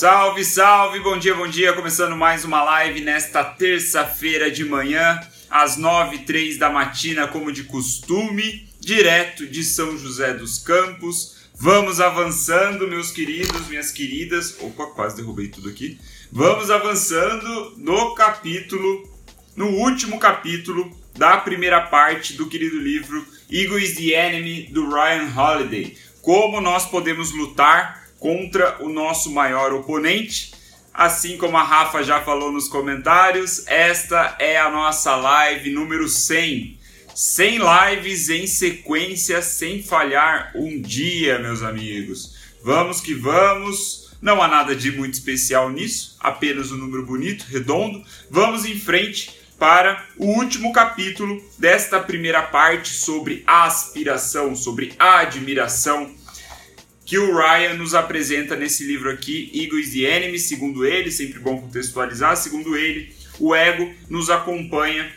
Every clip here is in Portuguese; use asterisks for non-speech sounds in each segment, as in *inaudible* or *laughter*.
Salve, salve, bom dia, bom dia. Começando mais uma live nesta terça-feira de manhã, às nove e três da matina, como de costume, direto de São José dos Campos. Vamos avançando, meus queridos, minhas queridas. Opa, quase derrubei tudo aqui. Vamos avançando no capítulo, no último capítulo da primeira parte do querido livro Ego is the Enemy do Ryan Holiday. Como nós podemos lutar contra o nosso maior oponente. Assim como a Rafa já falou nos comentários, esta é a nossa live número 100. 100 lives em sequência sem falhar um dia, meus amigos. Vamos que vamos. Não há nada de muito especial nisso, apenas um número bonito, redondo. Vamos em frente para o último capítulo desta primeira parte sobre aspiração, sobre admiração que o Ryan nos apresenta nesse livro aqui, Ego is the Enemy, segundo ele, sempre bom contextualizar, segundo ele, o ego nos acompanha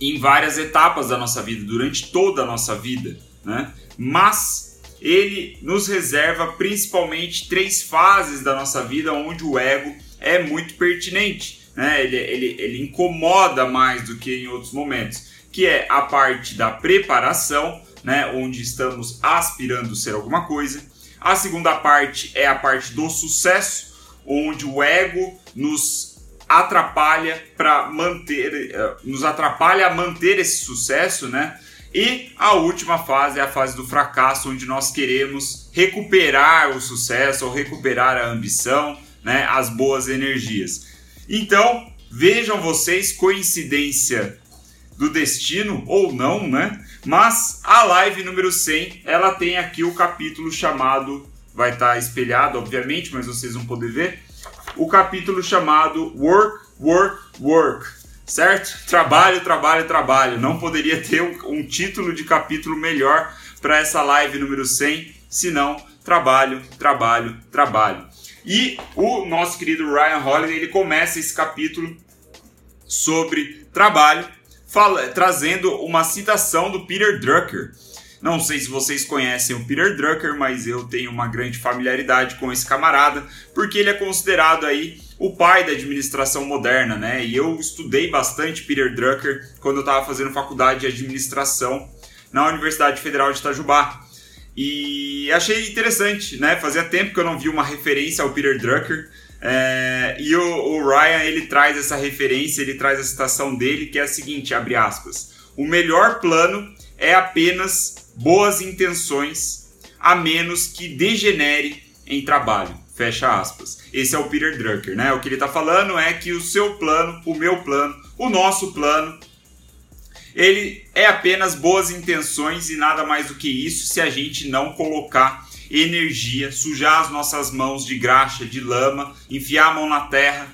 em várias etapas da nossa vida, durante toda a nossa vida, né? Mas ele nos reserva principalmente três fases da nossa vida onde o ego é muito pertinente, né? Ele, ele, ele incomoda mais do que em outros momentos, que é a parte da preparação, né? Onde estamos aspirando ser alguma coisa a segunda parte é a parte do sucesso, onde o ego nos atrapalha para manter, eh, nos atrapalha a manter esse sucesso, né? E a última fase é a fase do fracasso, onde nós queremos recuperar o sucesso ou recuperar a ambição, né? As boas energias. Então, vejam vocês coincidência do destino ou não, né? Mas a live número 100, ela tem aqui o capítulo chamado, vai estar tá espelhado, obviamente, mas vocês vão poder ver, o capítulo chamado Work, Work, Work, certo? Trabalho, trabalho, trabalho. Não poderia ter um, um título de capítulo melhor para essa live número 100, senão trabalho, trabalho, trabalho. E o nosso querido Ryan Holiday, ele começa esse capítulo sobre trabalho fala, trazendo uma citação do Peter Drucker. Não sei se vocês conhecem o Peter Drucker, mas eu tenho uma grande familiaridade com esse camarada, porque ele é considerado aí o pai da administração moderna, né? E eu estudei bastante Peter Drucker quando eu estava fazendo faculdade de administração na Universidade Federal de Itajubá. E achei interessante, né? Fazia tempo que eu não vi uma referência ao Peter Drucker. É, e o, o, Ryan ele traz essa referência, ele traz a citação dele que é a seguinte, abre aspas: o melhor plano é apenas boas intenções, a menos que degenere em trabalho. Fecha aspas. Esse é o Peter Drucker, né? O que ele está falando é que o seu plano, o meu plano, o nosso plano, ele é apenas boas intenções e nada mais do que isso se a gente não colocar energia, sujar as nossas mãos de graxa, de lama, enfiar a mão na terra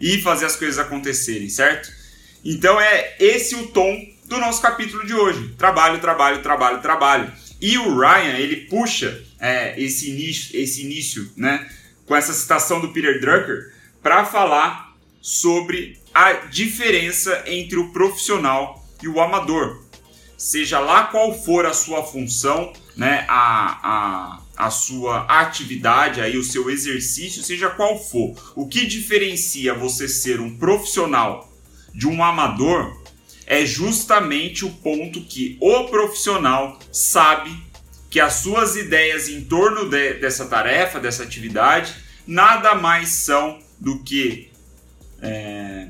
e fazer as coisas acontecerem, certo? Então é esse o tom do nosso capítulo de hoje: trabalho, trabalho, trabalho, trabalho. E o Ryan ele puxa é, esse início, esse início, né, com essa citação do Peter Drucker para falar sobre a diferença entre o profissional e o amador. Seja lá qual for a sua função, né, a, a, sua atividade, aí o seu exercício, seja qual for. O que diferencia você ser um profissional de um amador é justamente o ponto que o profissional sabe que as suas ideias em torno de, dessa tarefa, dessa atividade, nada mais são do que é,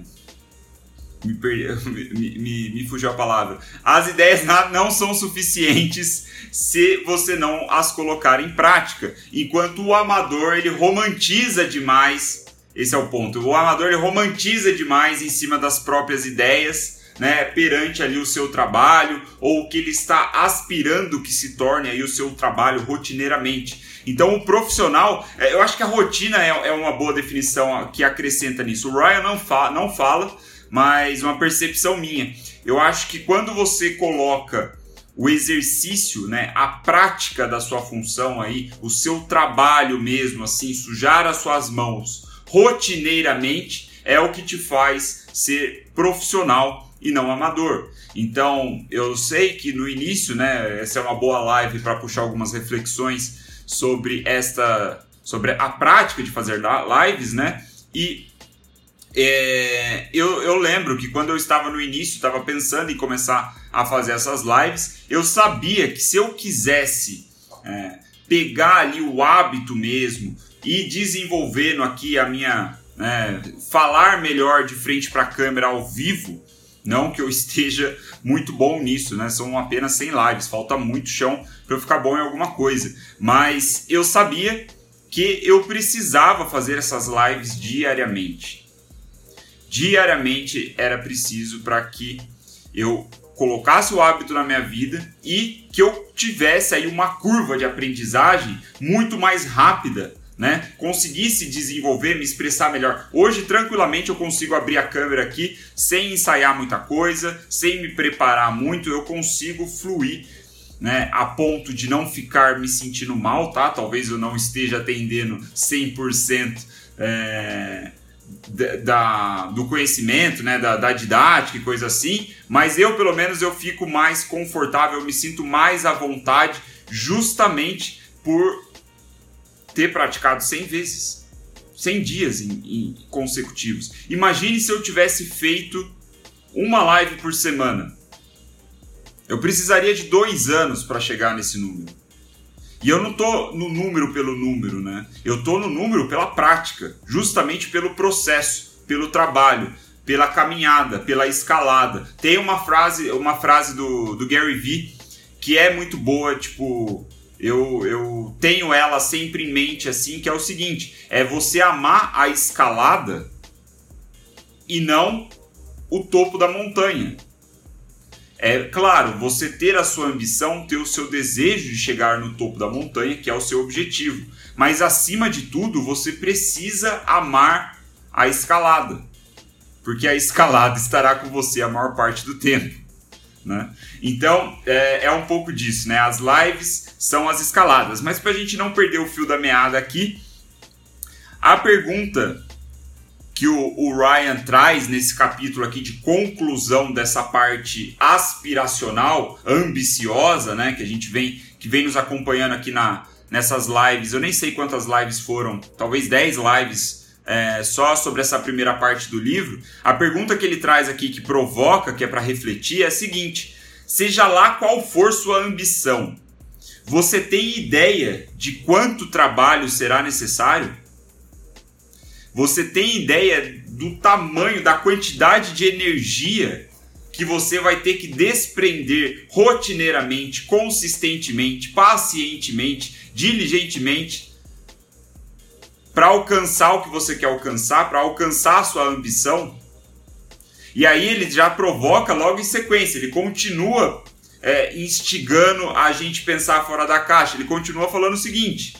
me, perdi, me, me, me, fugiu a palavra. As ideias não são suficientes se você não as colocar em prática. Enquanto o amador ele romantiza demais, esse é o ponto. O amador ele romantiza demais em cima das próprias ideias. Né, perante ali o seu trabalho ou o que ele está aspirando que se torne aí o seu trabalho rotineiramente. Então o profissional, é, eu acho que a rotina é, é uma boa definição que acrescenta nisso. O Ryan não, fa não fala, mas uma percepção minha. Eu acho que quando você coloca o exercício, né, a prática da sua função aí, o seu trabalho mesmo, assim, sujar as suas mãos rotineiramente é o que te faz ser profissional e não amador. Então, eu sei que no início, né, essa é uma boa live para puxar algumas reflexões sobre esta sobre a prática de fazer lives, né? E é, eu, eu lembro que quando eu estava no início, estava pensando em começar a fazer essas lives, eu sabia que se eu quisesse é, pegar ali o hábito mesmo e desenvolvendo aqui a minha. É, falar melhor de frente para a câmera ao vivo, não que eu *laughs* esteja muito bom nisso, né? São apenas 100 lives, falta muito chão para eu ficar bom em alguma coisa. Mas eu sabia que eu precisava fazer essas lives diariamente. Diariamente era preciso para que eu colocasse o hábito na minha vida e que eu tivesse aí uma curva de aprendizagem muito mais rápida, né? Conseguisse desenvolver, me expressar melhor. Hoje, tranquilamente, eu consigo abrir a câmera aqui sem ensaiar muita coisa, sem me preparar muito, eu consigo fluir né, a ponto de não ficar me sentindo mal, tá? Talvez eu não esteja atendendo 100% é, da, do conhecimento, né, da, da didática e coisa assim, mas eu pelo menos eu fico mais confortável, eu me sinto mais à vontade justamente por ter praticado 100 vezes, 100 dias em, em consecutivos. Imagine se eu tivesse feito uma live por semana eu precisaria de dois anos para chegar nesse número. E eu não tô no número pelo número, né? Eu tô no número pela prática, justamente pelo processo, pelo trabalho, pela caminhada, pela escalada. Tem uma frase, uma frase do, do Gary Vee que é muito boa, tipo, eu, eu tenho ela sempre em mente assim, que é o seguinte: é você amar a escalada e não o topo da montanha. É claro, você ter a sua ambição, ter o seu desejo de chegar no topo da montanha, que é o seu objetivo. Mas acima de tudo, você precisa amar a escalada. Porque a escalada estará com você a maior parte do tempo. Né? Então é, é um pouco disso, né? As lives são as escaladas. Mas para a gente não perder o fio da meada aqui, a pergunta que o, o, Ryan traz nesse capítulo aqui de conclusão dessa parte aspiracional, ambiciosa, né, que a gente vem que vem nos acompanhando aqui na, nessas lives. Eu nem sei quantas lives foram, talvez 10 lives é, só sobre essa primeira parte do livro. A pergunta que ele traz aqui que provoca, que é para refletir, é a seguinte: seja lá qual for sua ambição, você tem ideia de quanto trabalho será necessário? Você tem ideia do tamanho, da quantidade de energia que você vai ter que desprender rotineiramente, consistentemente, pacientemente, diligentemente para alcançar o que você quer alcançar, para alcançar a sua ambição? E aí ele já provoca logo em sequência, ele continua é, instigando a gente pensar fora da caixa. Ele continua falando o seguinte: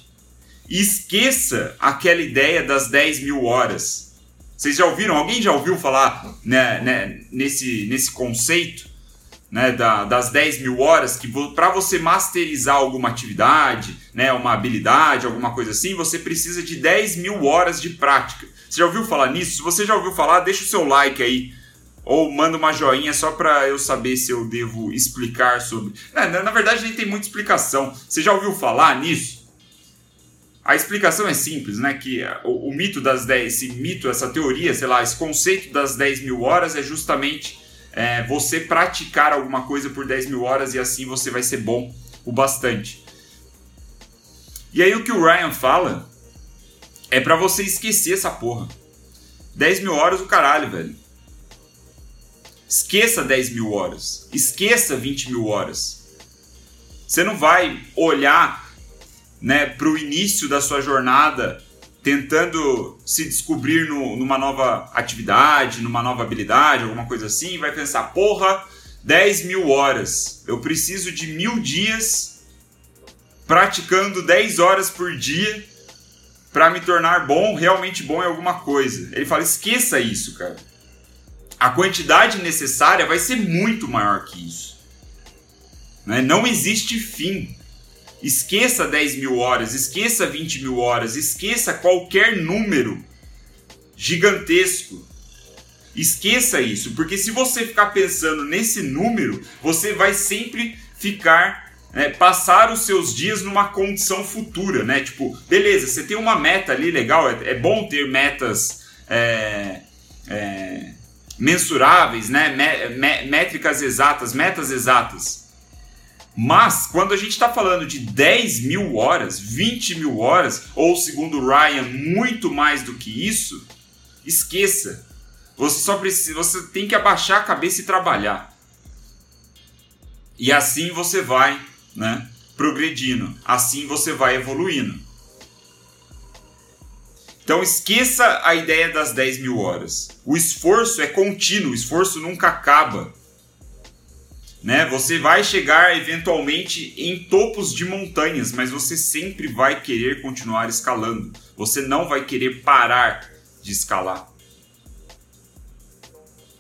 esqueça aquela ideia das 10 mil horas. Vocês já ouviram? Alguém já ouviu falar né, né, nesse, nesse conceito né, da, das 10 mil horas? Que para você masterizar alguma atividade, né, uma habilidade, alguma coisa assim, você precisa de 10 mil horas de prática. Você já ouviu falar nisso? Se você já ouviu falar, deixa o seu like aí. Ou manda uma joinha só para eu saber se eu devo explicar sobre. Na, na verdade, nem tem muita explicação. Você já ouviu falar nisso? A explicação é simples, né? Que o, o, mito das 10, esse mito, essa teoria, sei lá, esse conceito das 10 mil horas é justamente é, você praticar alguma coisa por 10 mil horas e assim você vai ser bom o bastante. E aí o que o Ryan fala é para você esquecer essa porra. 10 mil horas o caralho, velho. Esqueça 10 mil horas. Esqueça 20 mil horas. Você não vai olhar né, para o início da sua jornada, tentando se descobrir no, numa nova atividade, numa nova habilidade, alguma coisa assim, vai pensar: porra, 10 mil horas, eu preciso de mil dias praticando 10 horas por dia para me tornar bom, realmente bom em alguma coisa. Ele fala: esqueça isso, cara. A quantidade necessária vai ser muito maior que isso. Né? Não existe fim. Esqueça 10 mil horas, esqueça 20 mil horas, esqueça qualquer número gigantesco. Esqueça isso, porque se você ficar pensando nesse número, você vai sempre ficar né, passar os seus dias numa condição futura, né? Tipo, beleza, você tem uma meta ali legal, é, é bom ter metas é, é, mensuráveis, né? Métricas exatas, metas exatas. Mas, quando a gente está falando de 10 mil horas, 20 mil horas, ou segundo Ryan, muito mais do que isso, esqueça. Você só precisa, você tem que abaixar a cabeça e trabalhar. E assim você vai né, progredindo, assim você vai evoluindo. Então esqueça a ideia das 10 mil horas. O esforço é contínuo, o esforço nunca acaba. Né? Você vai chegar eventualmente em topos de montanhas, mas você sempre vai querer continuar escalando. Você não vai querer parar de escalar.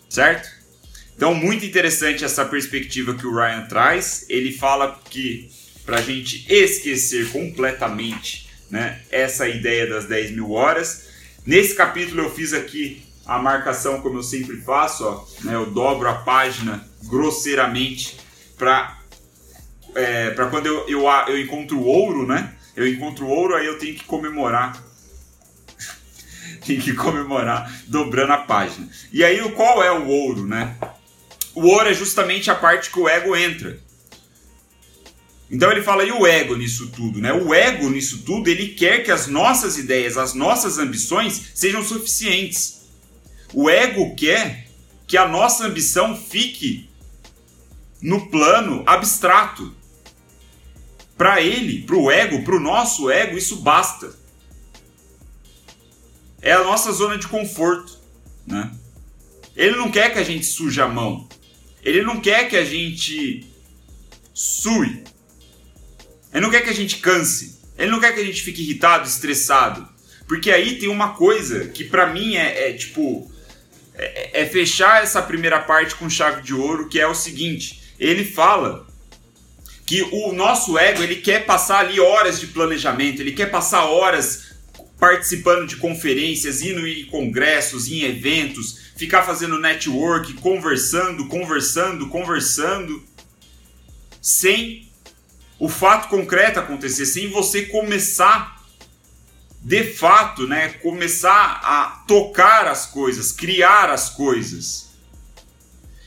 Certo? Então, muito interessante essa perspectiva que o Ryan traz. Ele fala que para a gente esquecer completamente né, essa ideia das 10 mil horas. Nesse capítulo eu fiz aqui a marcação como eu sempre faço, ó, né, eu dobro a página grosseiramente para é, para quando eu, eu, eu encontro ouro, né? Eu encontro ouro, aí eu tenho que comemorar. *laughs* tenho que comemorar dobrando a página. E aí, qual é o ouro, né? O ouro é justamente a parte que o ego entra. Então ele fala, e o ego nisso tudo? Né? O ego nisso tudo, ele quer que as nossas ideias, as nossas ambições sejam suficientes. O ego quer que a nossa ambição fique no plano abstrato. Para ele, para o ego, para o nosso ego, isso basta. É a nossa zona de conforto. Né? Ele não quer que a gente suje a mão. Ele não quer que a gente sue. Ele não quer que a gente canse. Ele não quer que a gente fique irritado, estressado. Porque aí tem uma coisa que para mim é, é tipo. É, é, fechar essa primeira parte com chave de ouro, que é o seguinte: ele fala que o nosso ego ele quer passar ali horas de planejamento, ele quer passar horas participando de conferências, indo em congressos, em eventos, ficar fazendo network, conversando, conversando, conversando, sem o fato concreto acontecer, sem você começar de fato, né, começar a tocar as coisas, criar as coisas.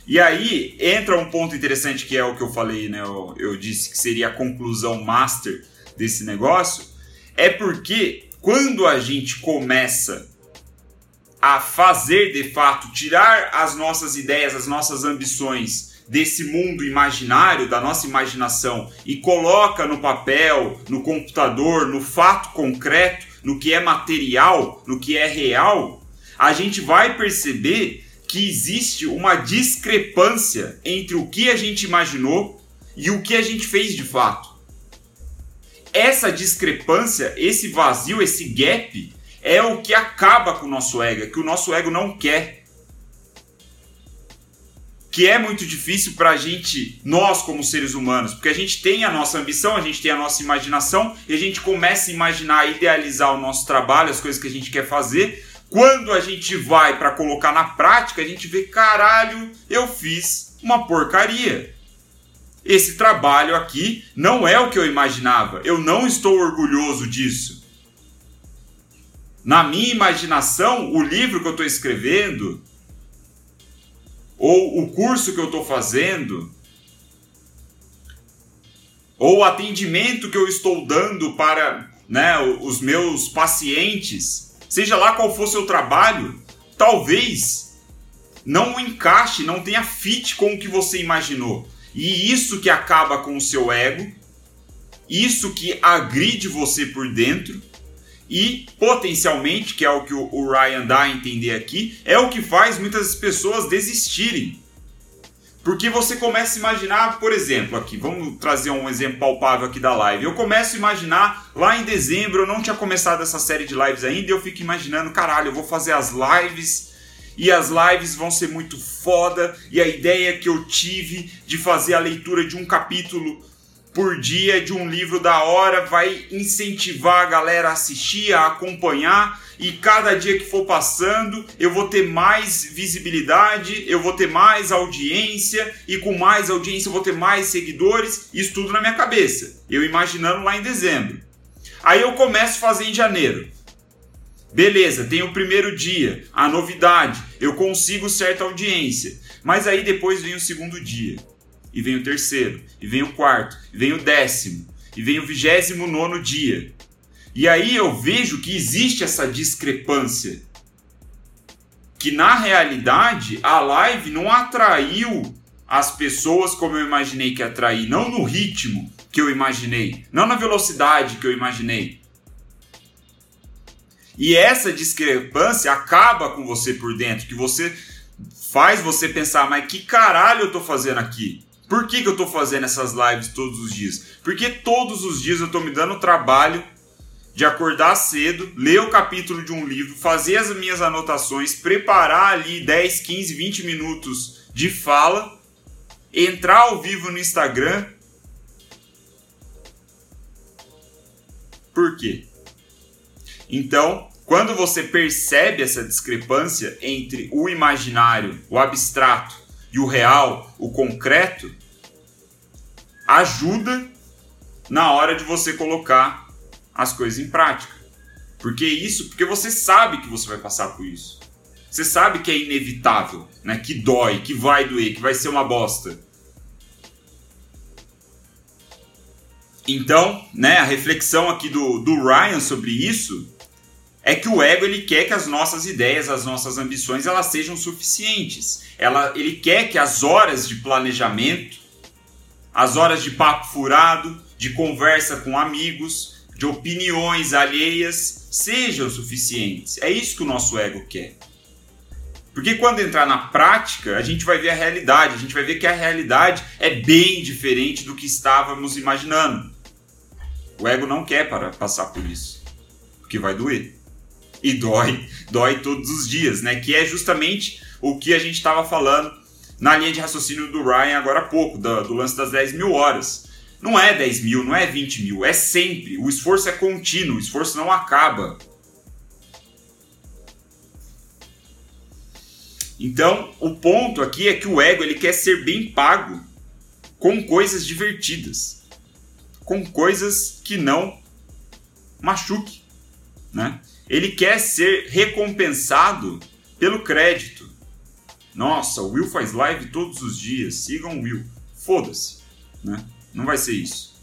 E aí entra um ponto interessante que é o que eu falei, né? Eu, eu disse que seria a conclusão master desse negócio, é porque quando a gente começa a fazer de fato, tirar as nossas ideias, as nossas ambições desse mundo imaginário, da nossa imaginação, e coloca no papel, no computador, no fato concreto, no que é material, no que é real, a gente vai perceber que existe uma discrepância entre o que a gente imaginou e o que a gente fez de fato. Essa discrepância, esse vazio, esse gap, é o que acaba com o nosso ego, é que o nosso ego não quer. Que é muito difícil para a gente, nós como seres humanos, porque a gente tem a nossa ambição, a gente tem a nossa imaginação e a gente começa a imaginar, idealizar o nosso trabalho, as coisas que a gente quer fazer. Quando a gente vai para colocar na prática, a gente vê, caralho, eu fiz uma porcaria. Esse trabalho aqui não é o que eu imaginava. Eu não estou orgulhoso disso na minha imaginação, o livro que eu estou escrevendo, ou o curso que eu estou fazendo, ou o atendimento que eu estou dando para né, os meus pacientes, seja lá qual for seu trabalho, talvez não encaixe, não tenha fit com o que você imaginou. E isso que acaba com o seu ego, isso que agride você por dentro, e potencialmente, que é o que o Ryan dá a entender aqui, é o que faz muitas pessoas desistirem. Porque você começa a imaginar, por exemplo, aqui, vamos trazer um exemplo palpável aqui da live. Eu começo a imaginar, lá em dezembro, eu não tinha começado essa série de lives ainda, e eu fico imaginando, caralho, eu vou fazer as lives e as lives vão ser muito foda, e a ideia que eu tive de fazer a leitura de um capítulo por dia de um livro da hora, vai incentivar a galera a assistir, a acompanhar, e cada dia que for passando, eu vou ter mais visibilidade, eu vou ter mais audiência, e com mais audiência eu vou ter mais seguidores, isso tudo na minha cabeça. Eu imaginando lá em dezembro. Aí eu começo a fazer em janeiro. Beleza, tem o primeiro dia, a novidade, eu consigo certa audiência. Mas aí depois vem o segundo dia, e vem o terceiro, e vem o quarto, e vem o décimo, e vem o vigésimo nono dia. E aí eu vejo que existe essa discrepância. Que na realidade a live não atraiu as pessoas como eu imaginei que atrair, não no ritmo que eu imaginei, não na velocidade que eu imaginei. E essa discrepância acaba com você por dentro, que você faz você pensar, mas que caralho eu tô fazendo aqui? Por que, que eu tô fazendo essas lives todos os dias? Porque todos os dias eu tô me dando trabalho de acordar cedo, ler o capítulo de um livro, fazer as minhas anotações, preparar ali 10, 15, 20 minutos de fala, entrar ao vivo no Instagram. Por quê? Então, quando você percebe essa discrepância entre o imaginário, o abstrato e o real, o concreto, ajuda na hora de você colocar as coisas em prática. Porque isso, porque você sabe que você vai passar por isso. Você sabe que é inevitável, né? Que dói, que vai doer, que vai ser uma bosta. Então, né, a reflexão aqui do, do Ryan sobre isso é que o ego ele quer que as nossas ideias, as nossas ambições, elas sejam suficientes. Ela, ele quer que as horas de planejamento, as horas de papo furado, de conversa com amigos, de opiniões alheias sejam suficientes. É isso que o nosso ego quer. Porque quando entrar na prática, a gente vai ver a realidade, a gente vai ver que a realidade é bem diferente do que estávamos imaginando. O ego não quer para passar por isso, porque vai doer e dói, dói todos os dias, né? Que é justamente o que a gente estava falando na linha de raciocínio do Ryan agora há pouco, do, do, lance das 10 mil horas. Não é 10 mil, não é 20 mil, é sempre. O esforço é contínuo, o esforço não acaba. Então, o ponto aqui é que o ego ele quer ser bem pago com coisas divertidas, com coisas que não machuque, né? Ele quer ser recompensado pelo crédito. Nossa, o Will faz live todos os dias, sigam o Will. Foda-se, né? Não vai ser isso.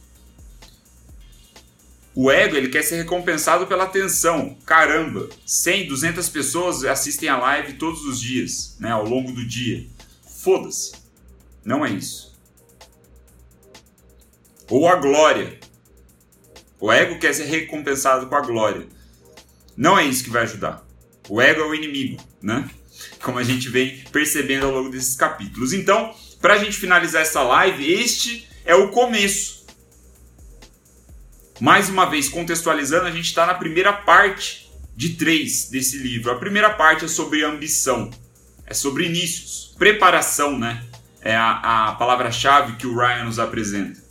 O ego, ele quer ser recompensado pela atenção. Caramba, 100, 200 pessoas assistem a live todos os dias, né, ao longo do dia. Foda-se. Não é isso. Ou a glória. O ego quer ser recompensado com a glória. Não é isso que vai ajudar. O ego é o inimigo, né? Como a gente vem percebendo ao longo desses capítulos. Então, para a gente finalizar essa live, este é o começo. Mais uma vez, contextualizando, a gente está na primeira parte de três desse livro. A primeira parte é sobre ambição, é sobre inícios, preparação, né? É a, a palavra-chave que o Ryan nos apresenta.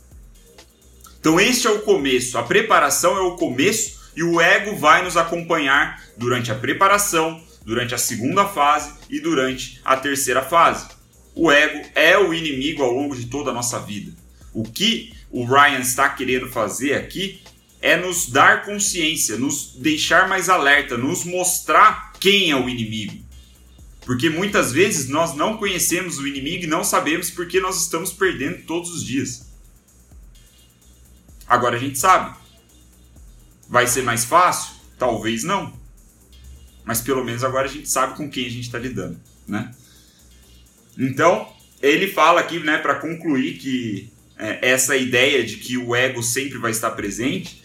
Então, este é o começo. A preparação é o começo e o ego vai nos acompanhar durante a preparação, durante a segunda fase e durante a terceira fase. O ego é o inimigo ao longo de toda a nossa vida. O que o Ryan está querendo fazer aqui é nos dar consciência, nos deixar mais alerta, nos mostrar quem é o inimigo. Porque muitas vezes nós não conhecemos o inimigo e não sabemos porque nós estamos perdendo todos os dias. Agora a gente sabe. Vai ser mais fácil? Talvez não. Mas pelo menos agora a gente sabe com quem a gente está lidando, né? Então, ele fala aqui, né, para concluir que é, essa ideia de que o ego sempre vai estar presente,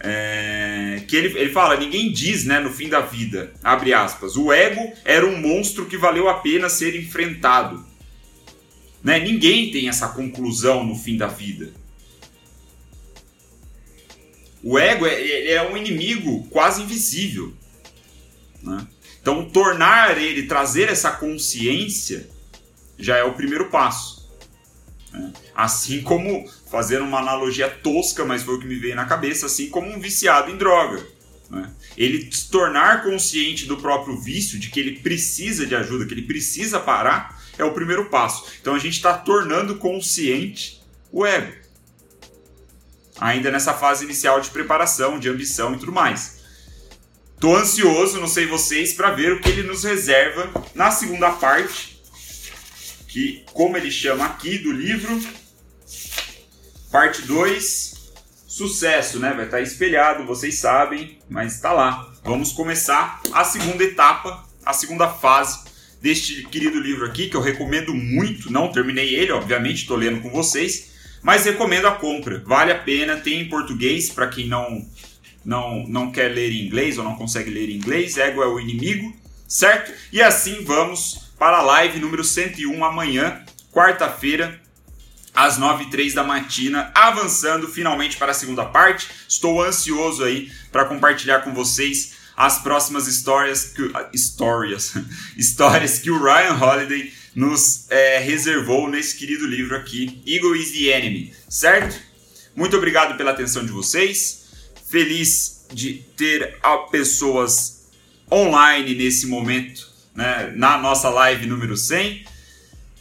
é, que ele, ele fala, ninguém diz, né, no fim da vida, abre aspas, o ego era um monstro que valeu a pena ser enfrentado. Né? Ninguém tem essa conclusão no fim da vida. O ego é, é um inimigo quase invisível. Né? Então, tornar ele, trazer essa consciência, já é o primeiro passo. Né? Assim como, fazendo uma analogia tosca, mas foi o que me veio na cabeça, assim como um viciado em droga. Né? Ele se tornar consciente do próprio vício, de que ele precisa de ajuda, que ele precisa parar, é o primeiro passo. Então a gente está tornando consciente o ego. Ainda nessa fase inicial de preparação, de ambição e tudo mais. Tô ansioso, não sei vocês, para ver o que ele nos reserva na segunda parte, que como ele chama aqui do livro, parte 2, sucesso, né? Vai estar espelhado, vocês sabem, mas está lá. Vamos começar a segunda etapa, a segunda fase deste querido livro aqui, que eu recomendo muito. Não terminei ele, obviamente, estou lendo com vocês, mas recomendo a compra. Vale a pena, tem em português para quem não, não, não quer ler em inglês ou não consegue ler em inglês. Ego é o inimigo, certo? E assim vamos para a live número 101 amanhã, quarta-feira, às 9 e 3 da matina, avançando finalmente para a segunda parte. Estou ansioso aí para compartilhar com vocês as próximas histórias que, histórias, *laughs* histórias que o Ryan Holiday nos é, reservou nesse querido livro aqui, Eagle is the Enemy, certo? Muito obrigado pela atenção de vocês. Feliz de ter pessoas online nesse momento, né, na nossa live número 100.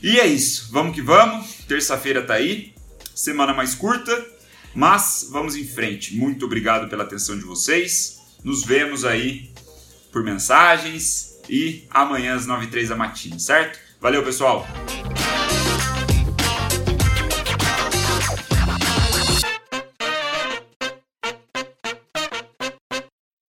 E é isso, vamos que vamos. Terça-feira tá aí, semana mais curta, mas vamos em frente. Muito obrigado pela atenção de vocês. Nos vemos aí por mensagens e amanhã às 9h03 da matina, certo? Valeu, pessoal!